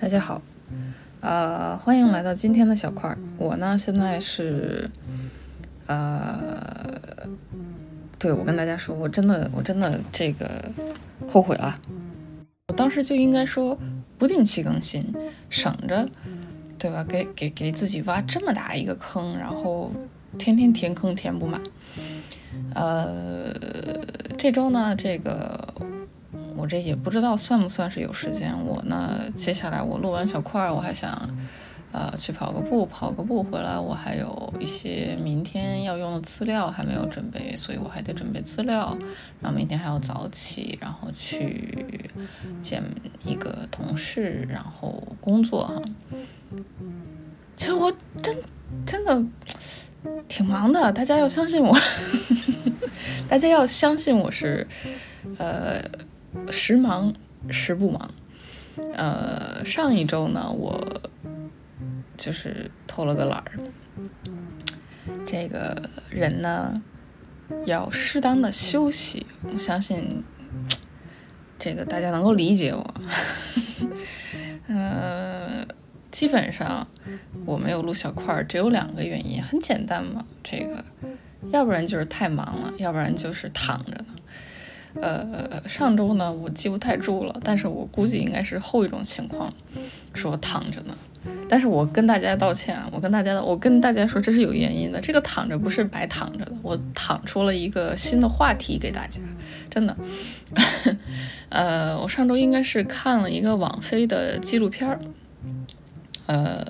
大家好，呃，欢迎来到今天的小块儿。我呢，现在是，呃，对我跟大家说，我真的，我真的这个后悔了。我当时就应该说不定期更新，省着，对吧？给给给自己挖这么大一个坑，然后天天填坑填不满。呃，这周呢，这个。我这也不知道算不算是有时间。我呢，接下来我录完小块儿，我还想，呃，去跑个步，跑个步回来，我还有一些明天要用的资料还没有准备，所以我还得准备资料。然后明天还要早起，然后去见一个同事，然后工作哈。其实我真真的挺忙的，大家要相信我，大家要相信我是，呃。时忙时不忙，呃，上一周呢，我就是偷了个懒儿。这个人呢，要适当的休息，我相信这个大家能够理解我。呃，基本上我没有录小块儿，只有两个原因，很简单嘛，这个，要不然就是太忙了，要不然就是躺着。呃，上周呢，我记不太住了，但是我估计应该是后一种情况，说躺着呢。但是我跟大家道歉，我跟大家，我跟大家说这是有原因的，这个躺着不是白躺着的，我躺出了一个新的话题给大家，真的。呃，我上周应该是看了一个网飞的纪录片儿，呃，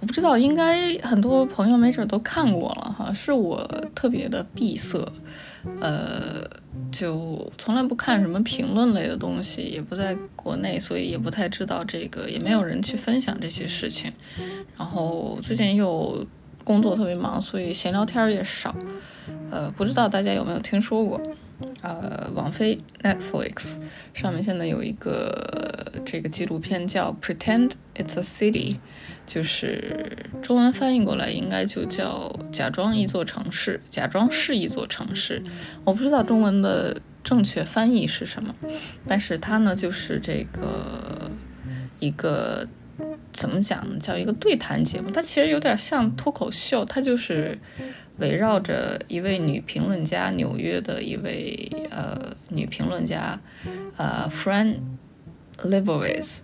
我不知道，应该很多朋友没准都看过了哈，是我特别的闭塞。呃，就从来不看什么评论类的东西，也不在国内，所以也不太知道这个，也没有人去分享这些事情。然后最近又工作特别忙，所以闲聊天也少。呃，不知道大家有没有听说过？呃，王菲 Netflix 上面现在有一个这个纪录片叫《Pretend It's a City》。就是中文翻译过来应该就叫“假装一座城市”，假装是一座城市。我不知道中文的正确翻译是什么，但是它呢就是这个一个怎么讲呢？叫一个对谈节目。它其实有点像脱口秀，它就是围绕着一位女评论家，纽约的一位呃女评论家，呃，Fran Lebowitz。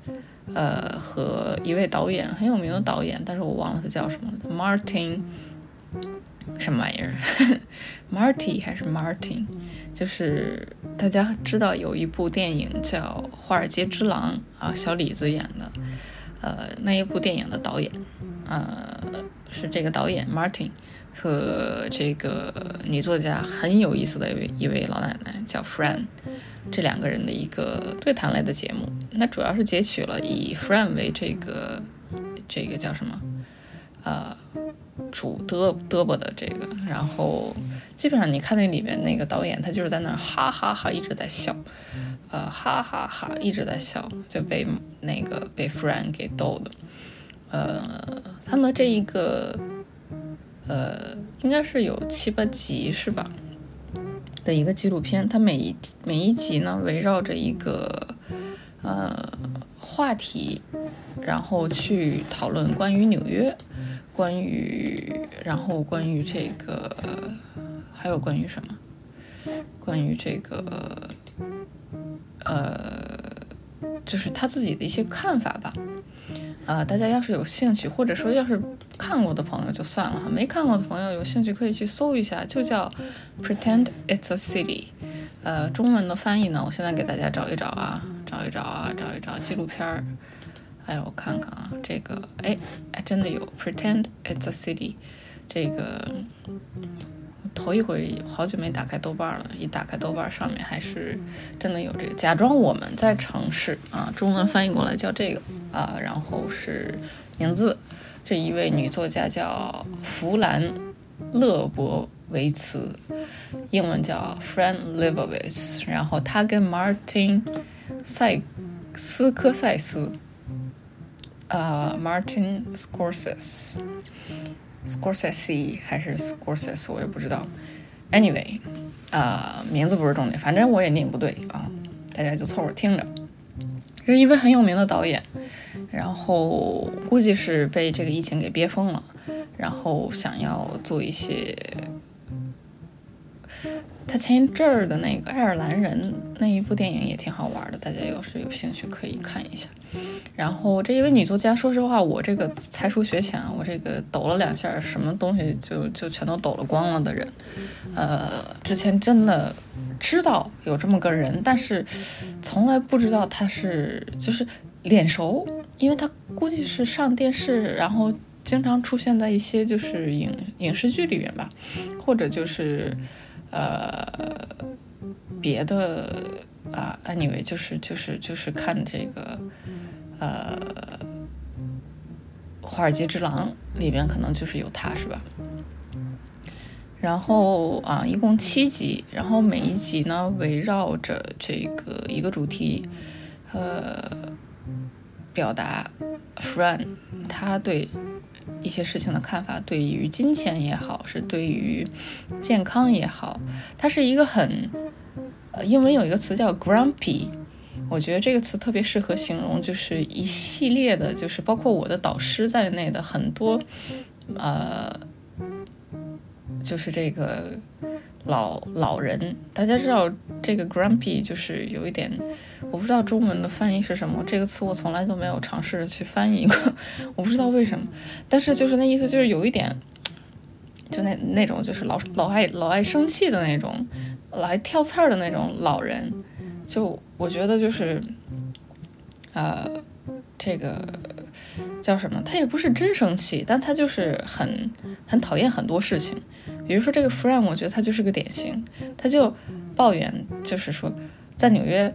呃，和一位导演很有名的导演，但是我忘了他叫什么了，Martin，什么玩意儿，Marty 还是 Martin？就是大家知道有一部电影叫《华尔街之狼》啊，小李子演的，呃，那一部电影的导演，呃，是这个导演 Martin 和这个女作家很有意思的一位一位老奶奶叫 Fran。这两个人的一个对谈类的节目，那主要是截取了以 Fran 为这个这个叫什么？呃主嘚嘚啵的这个，然后基本上你看那里面那个导演，他就是在那哈哈哈一直在笑，呃哈哈哈一直在笑，就被那个被 Fran 给逗的，呃，他们这一个呃应该是有七八集是吧？的一个纪录片，它每一每一集呢围绕着一个呃话题，然后去讨论关于纽约，关于然后关于这个还有关于什么？关于这个呃，就是他自己的一些看法吧。呃，大家要是有兴趣，或者说要是看过的朋友就算了哈，没看过的朋友有兴趣可以去搜一下，就叫 Pretend It's a City。呃，中文的翻译呢，我现在给大家找一找啊，找一找啊，找一找纪录片儿。哎，我看看啊，这个，哎，哎，真的有 Pretend It's a City，这个。头一回好久没打开豆瓣了，一打开豆瓣上面还是真的有这个假装我们在城市啊，中文翻译过来叫这个啊，然后是名字，这一位女作家叫弗兰勒博维茨，英文叫 Fran Lebowitz，然后她跟 Martin 塞斯科塞斯，呃，Martin Scorsese。Scorsese 还是 Scorsese，我也不知道。Anyway，啊，名字不是重点，反正我也念不对啊，大家就凑合听着。这是一位很有名的导演，然后估计是被这个疫情给憋疯了，然后想要做一些。他前一阵儿的那个爱尔兰人那一部电影也挺好玩的，大家要是有兴趣可以看一下。然后这一位女作家，说实话，我这个才疏学浅，我这个抖了两下，什么东西就就全都抖了光了的人，呃，之前真的知道有这么个人，但是从来不知道他是就是脸熟，因为他估计是上电视，然后经常出现在一些就是影影视剧里面吧，或者就是。呃，别的啊，anyway，就是就是就是看这个，呃，《华尔街之狼》里边可能就是有他，是吧？然后啊，一共七集，然后每一集呢围绕着这个一个主题，呃，表达 Fran 他对。一些事情的看法，对于金钱也好，是对于健康也好，它是一个很，呃，英文有一个词叫 grumpy，我觉得这个词特别适合形容，就是一系列的，就是包括我的导师在内的很多，呃，就是这个。老老人，大家知道这个 grumpy 就是有一点，我不知道中文的翻译是什么。这个词我从来都没有尝试着去翻译过，我不知道为什么。但是就是那意思，就是有一点，就那那种就是老老爱老爱生气的那种，来挑刺儿的那种老人。就我觉得就是，呃，这个叫什么？他也不是真生气，但他就是很很讨厌很多事情。比如说这个 Fran，我觉得他就是个典型，他就抱怨，就是说，在纽约，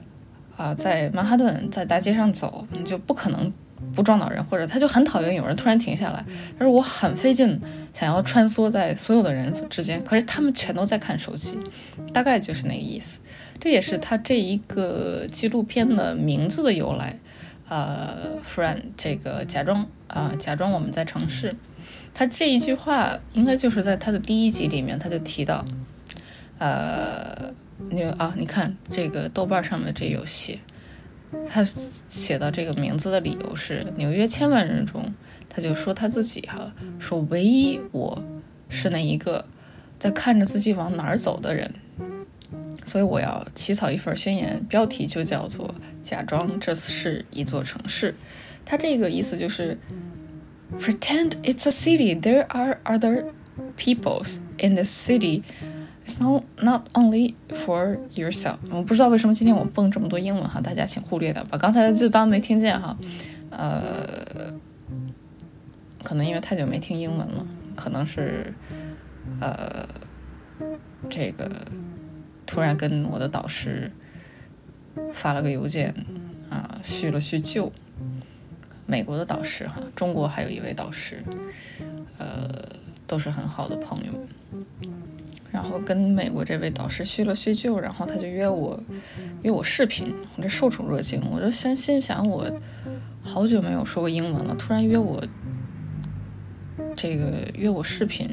啊，在曼哈顿，在大街上走，你就不可能不撞到人，或者他就很讨厌有人突然停下来。他说我很费劲，想要穿梭在所有的人之间，可是他们全都在看手机，大概就是那个意思。这也是他这一个纪录片的名字的由来，呃，Fran，这个假装啊，假装我们在城市。他这一句话应该就是在他的第一集里面，他就提到，呃，你啊，你看这个豆瓣上面这有写，他写到这个名字的理由是纽约千万人中，他就说他自己哈，说唯一我是那一个在看着自己往哪儿走的人，所以我要起草一份宣言，标题就叫做假装这是一座城市，他这个意思就是。Pretend it's a city. There are other peoples in the city. It's not not only for yourself. 我不知道为什么今天我蹦这么多英文哈，大家请忽略掉把。刚才就当没听见哈。呃，可能因为太久没听英文了，可能是呃这个突然跟我的导师发了个邮件啊，叙了叙旧。美国的导师哈，中国还有一位导师，呃，都是很好的朋友。然后跟美国这位导师叙了叙旧，然后他就约我约我视频，我这受宠若惊，我就先心想我好久没有说过英文了，突然约我这个约我视频，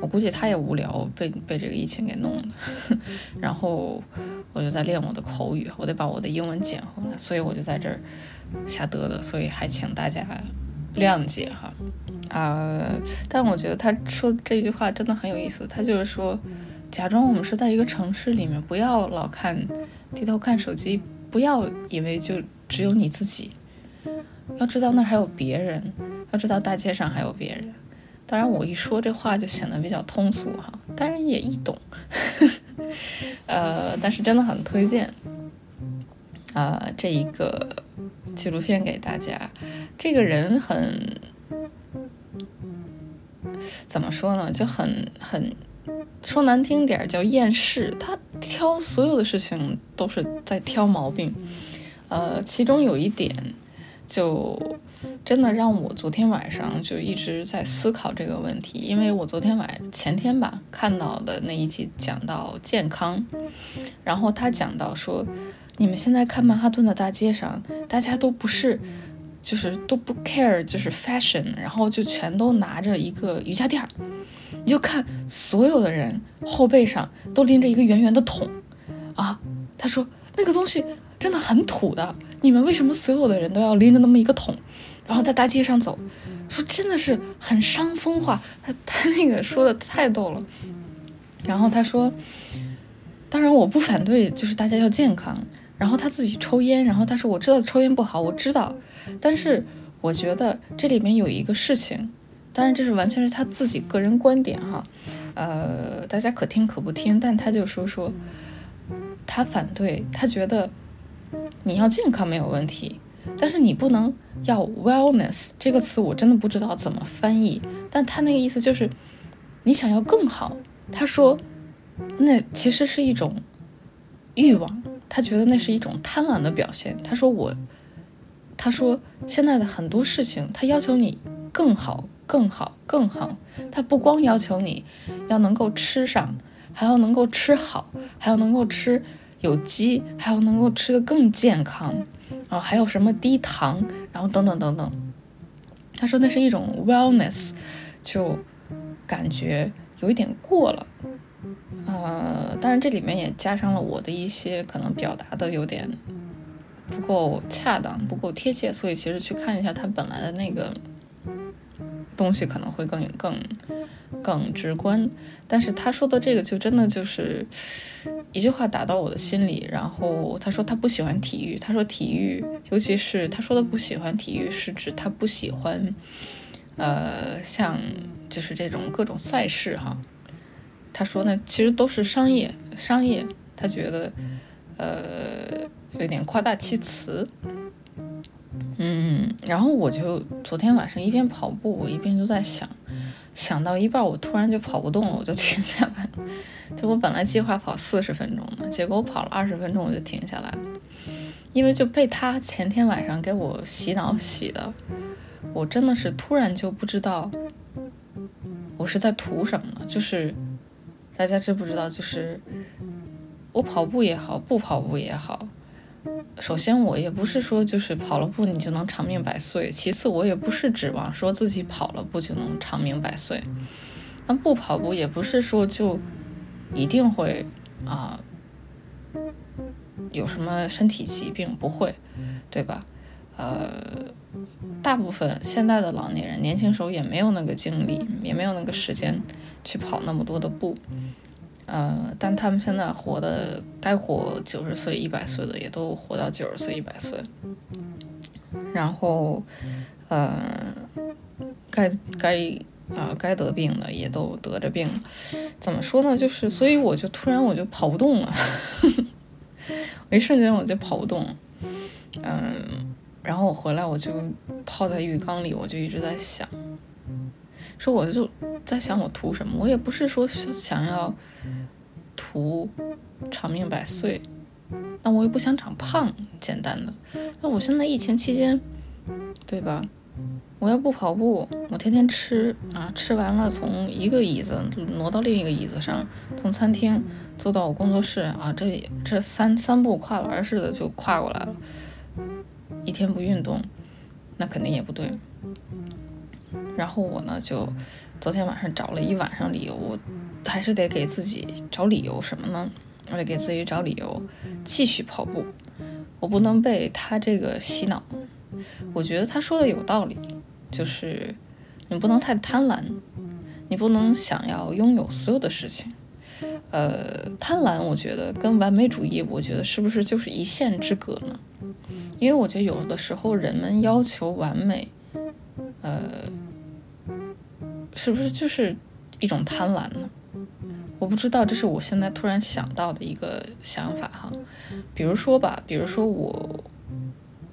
我估计他也无聊，被被这个疫情给弄的。然后我就在练我的口语，我得把我的英文捡回来，所以我就在这儿。瞎嘚嘚，所以还请大家谅解哈。啊，但我觉得他说这句话真的很有意思。他就是说，假装我们是在一个城市里面，不要老看低头看手机，不要以为就只有你自己，要知道那还有别人，要知道大街上还有别人。当然，我一说这话就显得比较通俗哈，当然也易懂。呃，但是真的很推荐啊，这一个。纪录片给大家，这个人很怎么说呢？就很很说难听点叫厌世。他挑所有的事情都是在挑毛病。呃，其中有一点就真的让我昨天晚上就一直在思考这个问题，因为我昨天晚前天吧看到的那一集讲到健康，然后他讲到说。你们现在看曼哈顿的大街上，大家都不是，就是都不 care，就是 fashion，然后就全都拿着一个瑜伽垫儿，你就看所有的人后背上都拎着一个圆圆的桶，啊，他说那个东西真的很土的，你们为什么所有的人都要拎着那么一个桶，然后在大街上走？说真的是很伤风化。他 他那个说的太逗了。然后他说，当然我不反对，就是大家要健康。然后他自己抽烟，然后他说我知道抽烟不好，我知道，但是我觉得这里面有一个事情，当然这是完全是他自己个人观点哈，呃，大家可听可不听，但他就说说。他反对，他觉得你要健康没有问题，但是你不能要 wellness 这个词，我真的不知道怎么翻译。但他那个意思就是你想要更好。他说那其实是一种欲望，他觉得那是一种贪婪的表现。他说我，他说现在的很多事情，他要求你更好、更好、更好。他不光要求你要能够吃上。还要能够吃好，还要能够吃有机，还要能够吃得更健康，然后还有什么低糖，然后等等等等。他说那是一种 wellness，就感觉有一点过了。呃，当然这里面也加上了我的一些可能表达的有点不够恰当，不够贴切，所以其实去看一下他本来的那个东西可能会更更。更直观，但是他说的这个就真的就是一句话打到我的心里。然后他说他不喜欢体育，他说体育，尤其是他说的不喜欢体育，是指他不喜欢，呃，像就是这种各种赛事哈。他说呢，其实都是商业，商业，他觉得呃有点夸大其词。嗯，然后我就昨天晚上一边跑步，我一边就在想。想到一半，我突然就跑不动了，我就停下来。就我本来计划跑四十分钟的，结果我跑了二十分钟，我就停下来了。因为就被他前天晚上给我洗脑洗的，我真的是突然就不知道我是在图什么了。就是大家知不知道？就是我跑步也好，不跑步也好。首先，我也不是说就是跑了步你就能长命百岁。其次，我也不是指望说自己跑了步就能长命百岁。那不跑步也不是说就一定会啊有什么身体疾病，不会，对吧？呃，大部分现在的老年人，年轻时候也没有那个精力，也没有那个时间去跑那么多的步。呃，但他们现在活的该活九十岁、一百岁的也都活到九十岁、一百岁，然后，呃，该该啊该得病的也都得着病，怎么说呢？就是，所以我就突然我就跑不动了，我一瞬间我就跑不动，嗯，然后我回来我就泡在浴缸里，我就一直在想。说我就在想我图什么，我也不是说想要图长命百岁，那我又不想长胖，简单的。那我现在疫情期间，对吧？我要不跑步，我天天吃啊，吃完了从一个椅子挪到另一个椅子上，从餐厅坐到我工作室啊，这这三三步跨栏似的就跨过来了。一天不运动，那肯定也不对。然后我呢，就昨天晚上找了一晚上理由，我还是得给自己找理由什么呢？我得给自己找理由继续跑步。我不能被他这个洗脑。我觉得他说的有道理，就是你不能太贪婪，你不能想要拥有所有的事情。呃，贪婪，我觉得跟完美主义，我觉得是不是就是一线之隔呢？因为我觉得有的时候人们要求完美，呃。是不是就是一种贪婪呢？我不知道，这是我现在突然想到的一个想法哈。比如说吧，比如说，我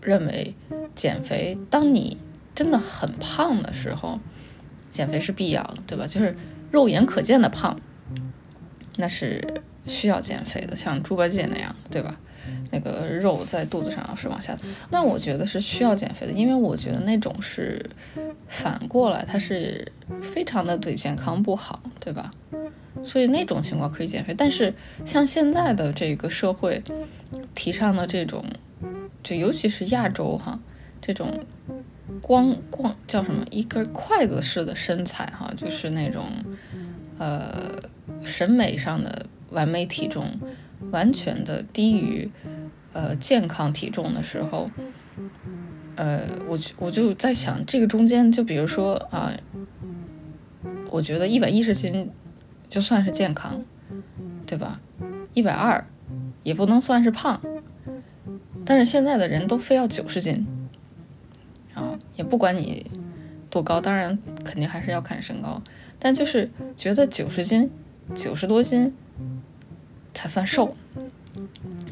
认为减肥，当你真的很胖的时候，减肥是必要的，对吧？就是肉眼可见的胖，那是需要减肥的，像猪八戒那样，对吧？那个肉在肚子上是往下，那我觉得是需要减肥的，因为我觉得那种是反过来，它是非常的对健康不好，对吧？所以那种情况可以减肥，但是像现在的这个社会提倡的这种，就尤其是亚洲哈，这种光光叫什么一根筷子式的身材哈，就是那种呃审美上的完美体重。完全的低于，呃健康体重的时候，呃，我我就在想，这个中间就比如说啊，我觉得一百一十斤就算是健康，对吧？一百二也不能算是胖，但是现在的人都非要九十斤啊，也不管你多高，当然肯定还是要看身高，但就是觉得九十斤、九十多斤才算瘦。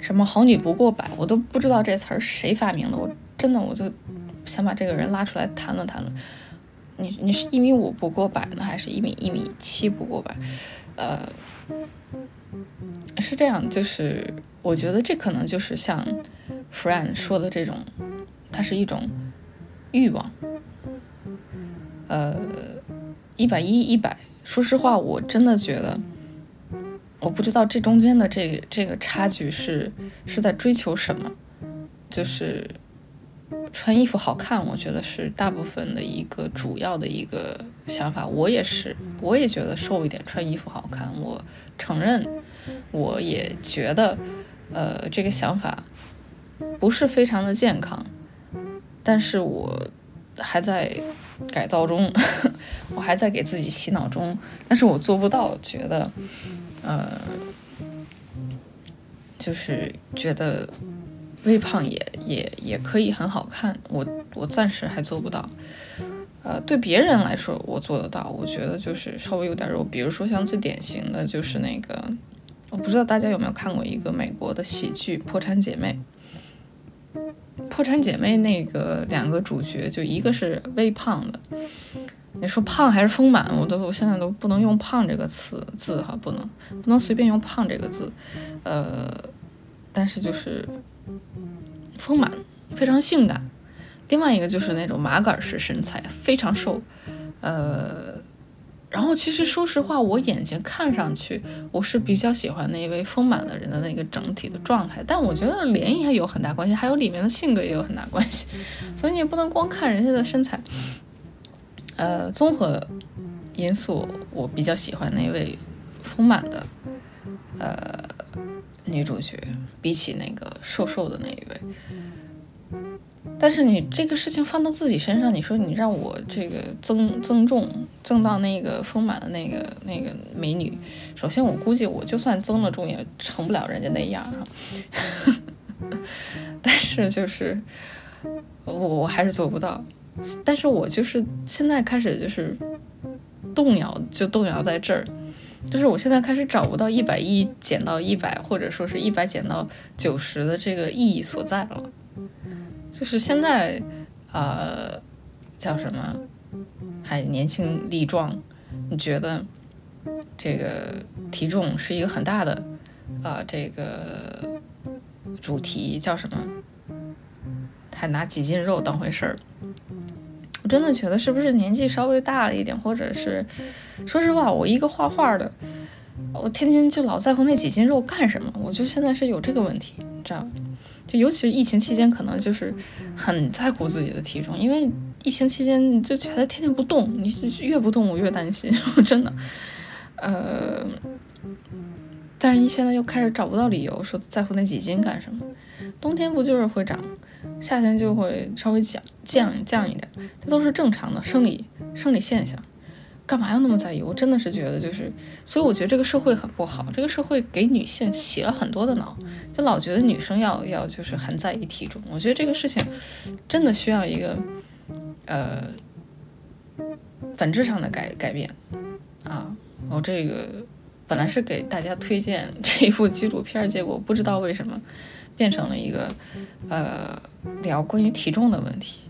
什么好女不过百，我都不知道这词儿谁发明的。我真的我就想把这个人拉出来谈论谈论。你你是一米五不过百呢，还是一米一米七不过百？呃，是这样，就是我觉得这可能就是像 Fran 说的这种，它是一种欲望。呃，一百一一百，说实话，我真的觉得。我不知道这中间的这这个差距是是在追求什么，就是穿衣服好看，我觉得是大部分的一个主要的一个想法。我也是，我也觉得瘦一点穿衣服好看。我承认，我也觉得，呃，这个想法不是非常的健康，但是我还在改造中，我还在给自己洗脑中，但是我做不到，觉得。呃，就是觉得微胖也也也可以很好看，我我暂时还做不到。呃，对别人来说我做得到，我觉得就是稍微有点肉，比如说像最典型的就是那个，我不知道大家有没有看过一个美国的喜剧《破产姐妹》。破产姐妹那个两个主角，就一个是微胖的。你说胖还是丰满，我都我现在都不能用胖这个词字哈，不能不能随便用胖这个字，呃，但是就是丰满，非常性感。另外一个就是那种麻杆式身材，非常瘦，呃，然后其实说实话，我眼睛看上去我是比较喜欢那一位丰满的人的那个整体的状态，但我觉得脸也有很大关系，还有里面的性格也有很大关系，所以你也不能光看人家的身材。呃，综合因素，我比较喜欢那位丰满的呃女主角，比起那个瘦瘦的那一位。但是你这个事情放到自己身上，你说你让我这个增增重，增到那个丰满的那个那个美女，首先我估计我就算增了重，也成不了人家那样啊。但是就是我我还是做不到。但是我就是现在开始就是动摇，就动摇在这儿，就是我现在开始找不到一百一减到一百，或者说是一百减到九十的这个意义所在了。就是现在，呃，叫什么，还年轻力壮，你觉得这个体重是一个很大的啊，这个主题叫什么？还拿几斤肉当回事儿？真的觉得是不是年纪稍微大了一点，或者是，说实话，我一个画画的，我天天就老在乎那几斤肉干什么？我就现在是有这个问题，知道吧？就尤其是疫情期间，可能就是很在乎自己的体重，因为疫情期间你就觉得天天不动，你越不动我越担心，我真的。呃，但是你现在又开始找不到理由说在乎那几斤干什么？冬天不就是会长？夏天就会稍微降降降一点，这都是正常的生理生理现象，干嘛要那么在意？我真的是觉得就是，所以我觉得这个社会很不好，这个社会给女性洗了很多的脑，就老觉得女生要要就是很在意体重。我觉得这个事情真的需要一个呃本质上的改改变啊！我这个本来是给大家推荐这一部纪录片，结果不知道为什么。变成了一个，呃，聊关于体重的问题。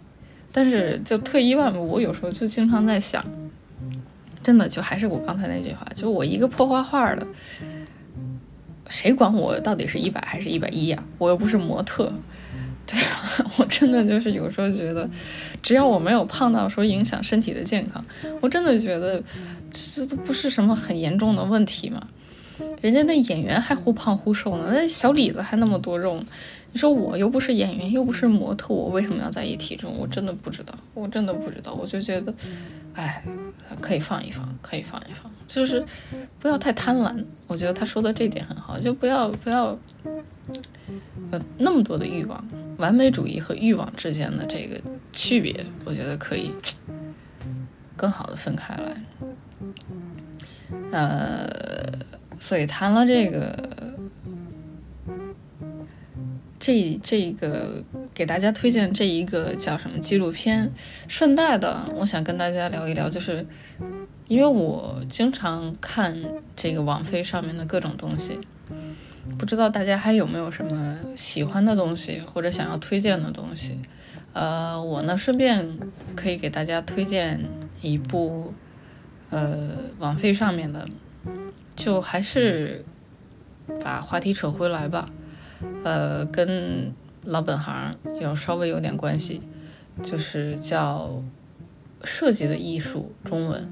但是就退一万步，我有时候就经常在想，真的就还是我刚才那句话，就我一个破画画的，谁管我到底是一百还是一百一呀？我又不是模特，对吧？我真的就是有时候觉得，只要我没有胖到说影响身体的健康，我真的觉得这都不是什么很严重的问题嘛。人家那演员还忽胖忽瘦呢，那小李子还那么多肉呢。你说我又不是演员，又不是模特，我为什么要在意体重？我真的不知道，我真的不知道。我就觉得，哎，可以放一放，可以放一放，就是不要太贪婪。我觉得他说的这点很好，就不要不要呃那么多的欲望，完美主义和欲望之间的这个区别，我觉得可以更好的分开来。呃，所以谈了这个，这这个给大家推荐这一个叫什么纪录片，顺带的，我想跟大家聊一聊，就是因为我经常看这个网飞上面的各种东西，不知道大家还有没有什么喜欢的东西或者想要推荐的东西。呃，我呢顺便可以给大家推荐一部。呃，网费上面的，就还是把话题扯回来吧。呃，跟老本行有稍微有点关系，就是叫《设计的艺术》中文，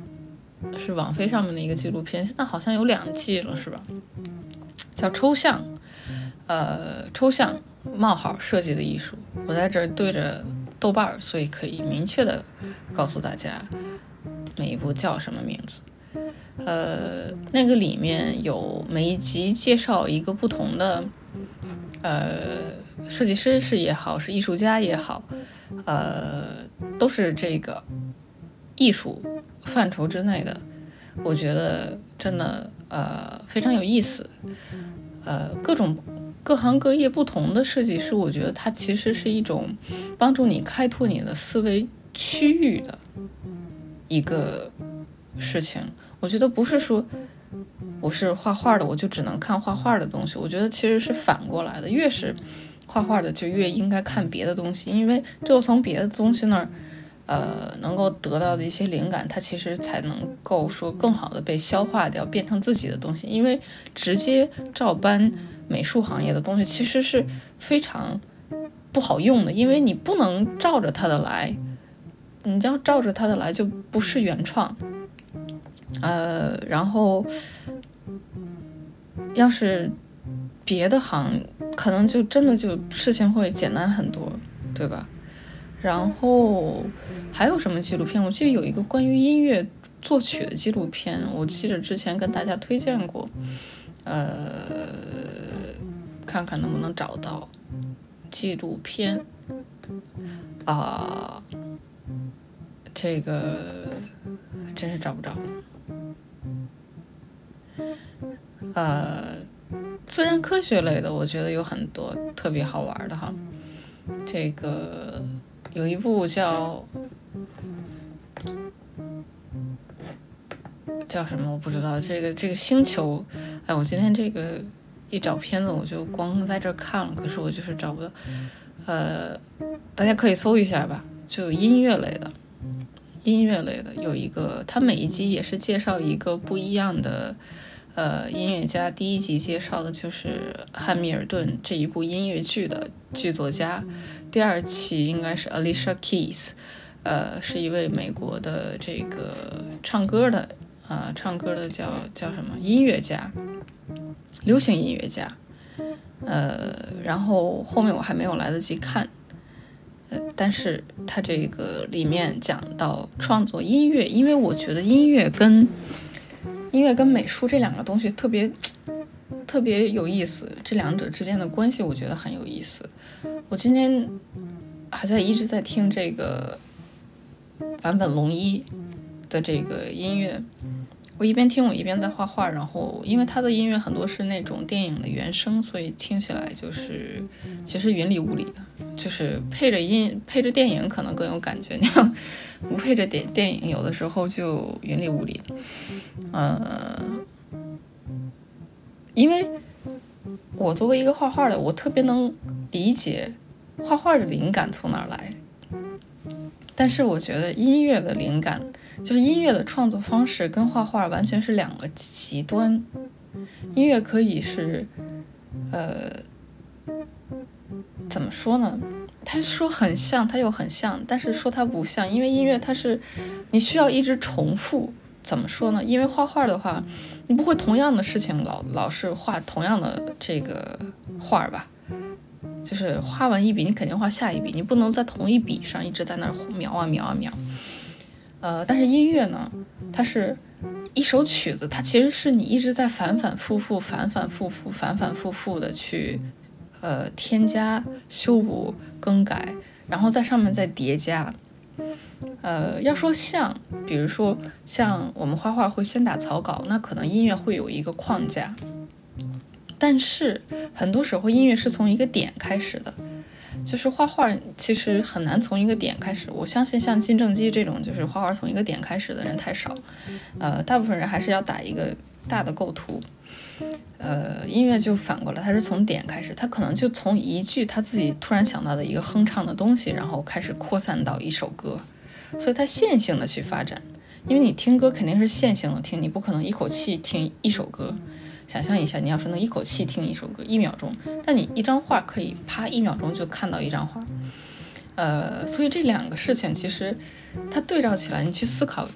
是网飞上面的一个纪录片，现在好像有两季了，是吧？叫抽象，呃，抽象冒号设计的艺术。我在这儿对着豆瓣儿，所以可以明确的告诉大家。每一部叫什么名字？呃，那个里面有每一集介绍一个不同的，呃，设计师是也好，是艺术家也好，呃，都是这个艺术范畴之内的。我觉得真的呃非常有意思。呃，各种各行各业不同的设计师，我觉得它其实是一种帮助你开拓你的思维区域的。一个事情，我觉得不是说我是画画的，我就只能看画画的东西。我觉得其实是反过来的，越是画画的，就越应该看别的东西，因为只有从别的东西那儿，呃，能够得到的一些灵感，它其实才能够说更好的被消化掉，变成自己的东西。因为直接照搬美术行业的东西，其实是非常不好用的，因为你不能照着它的来。你要照着他的来，就不是原创。呃，然后要是别的行，可能就真的就事情会简单很多，对吧？然后还有什么纪录片？我记得有一个关于音乐作曲的纪录片，我记得之前跟大家推荐过。呃，看看能不能找到纪录片啊。这个真是找不着。呃，自然科学类的，我觉得有很多特别好玩的哈。这个有一部叫叫什么我不知道。这个这个星球，哎，我今天这个一找片子，我就光在这看了，可是我就是找不到。呃，大家可以搜一下吧，就音乐类的。音乐类的有一个，它每一集也是介绍一个不一样的呃音乐家。第一集介绍的就是汉密尔顿这一部音乐剧的剧作家，第二期应该是 Alicia Keys，呃，是一位美国的这个唱歌的啊，唱歌的叫叫什么音乐家，流行音乐家。呃，然后后面我还没有来得及看。呃但是它这个里面讲到创作音乐，因为我觉得音乐跟音乐跟美术这两个东西特别 特别有意思，这两者之间的关系我觉得很有意思。我今天还在一直在听这个坂本龙一的这个音乐。我一边听，我一边在画画，然后因为他的音乐很多是那种电影的原声，所以听起来就是其实云里雾里的，就是配着音配着电影可能更有感觉。你要不配着电电影，有的时候就云里雾里。嗯，因为我作为一个画画的，我特别能理解画画的灵感从哪儿来，但是我觉得音乐的灵感。就是音乐的创作方式跟画画完全是两个极端。音乐可以是，呃，怎么说呢？他说很像，他又很像，但是说它不像，因为音乐它是你需要一直重复。怎么说呢？因为画画的话，你不会同样的事情老老是画同样的这个画吧？就是画完一笔，你肯定画下一笔，你不能在同一笔上一直在那儿描啊描啊描。呃，但是音乐呢，它是一首曲子，它其实是你一直在反反复复、反反复复、反反复复的去呃添加、修补、更改，然后在上面再叠加。呃，要说像，比如说像我们画画会先打草稿，那可能音乐会有一个框架，但是很多时候音乐是从一个点开始的，就是画画其实很难从一个点开始。我相信像金正基这种就是画画从一个点开始的人太少，呃，大部分人还是要打一个大的构图。呃，音乐就反过来，他是从点开始，他可能就从一句他自己突然想到的一个哼唱的东西，然后开始扩散到一首歌。所以它线性的去发展，因为你听歌肯定是线性的听，你不可能一口气听一首歌。想象一下，你要是能一口气听一首歌一秒钟，但你一张画可以啪一秒钟就看到一张画。呃，所以这两个事情其实它对照起来，你去思考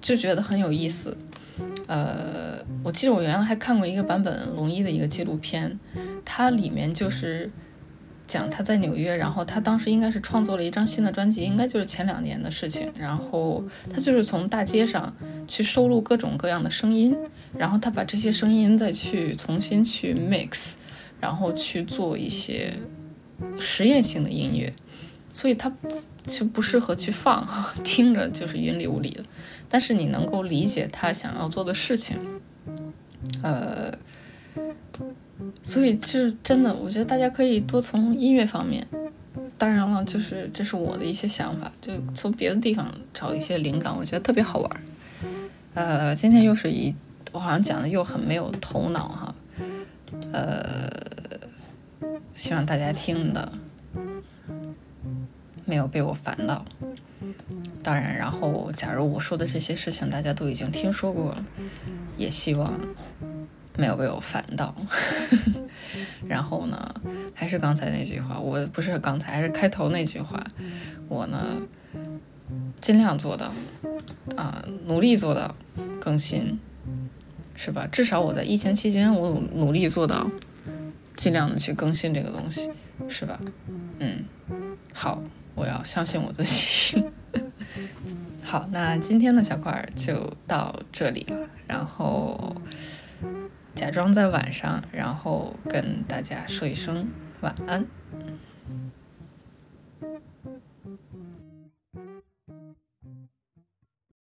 就觉得很有意思。呃，我记得我原来还看过一个版本龙一的一个纪录片，它里面就是。讲他在纽约，然后他当时应该是创作了一张新的专辑，应该就是前两年的事情。然后他就是从大街上去收录各种各样的声音，然后他把这些声音再去重新去 mix，然后去做一些实验性的音乐。所以他就不适合去放，听着就是云里雾里的。但是你能够理解他想要做的事情，呃。所以，就是真的，我觉得大家可以多从音乐方面，当然了，就是这是我的一些想法，就从别的地方找一些灵感，我觉得特别好玩。呃，今天又是一，我好像讲的又很没有头脑哈，呃，希望大家听的没有被我烦到。当然，然后假如我说的这些事情大家都已经听说过了，也希望。没有被我烦到，然后呢，还是刚才那句话，我不是刚才，还是开头那句话，我呢尽量做到，啊，努力做到更新，是吧？至少我在疫情期间，我努力做到，尽量的去更新这个东西，是吧？嗯，好，我要相信我自己。好，那今天的小块就到这里了，然后。假装在晚上，然后跟大家说一声晚安。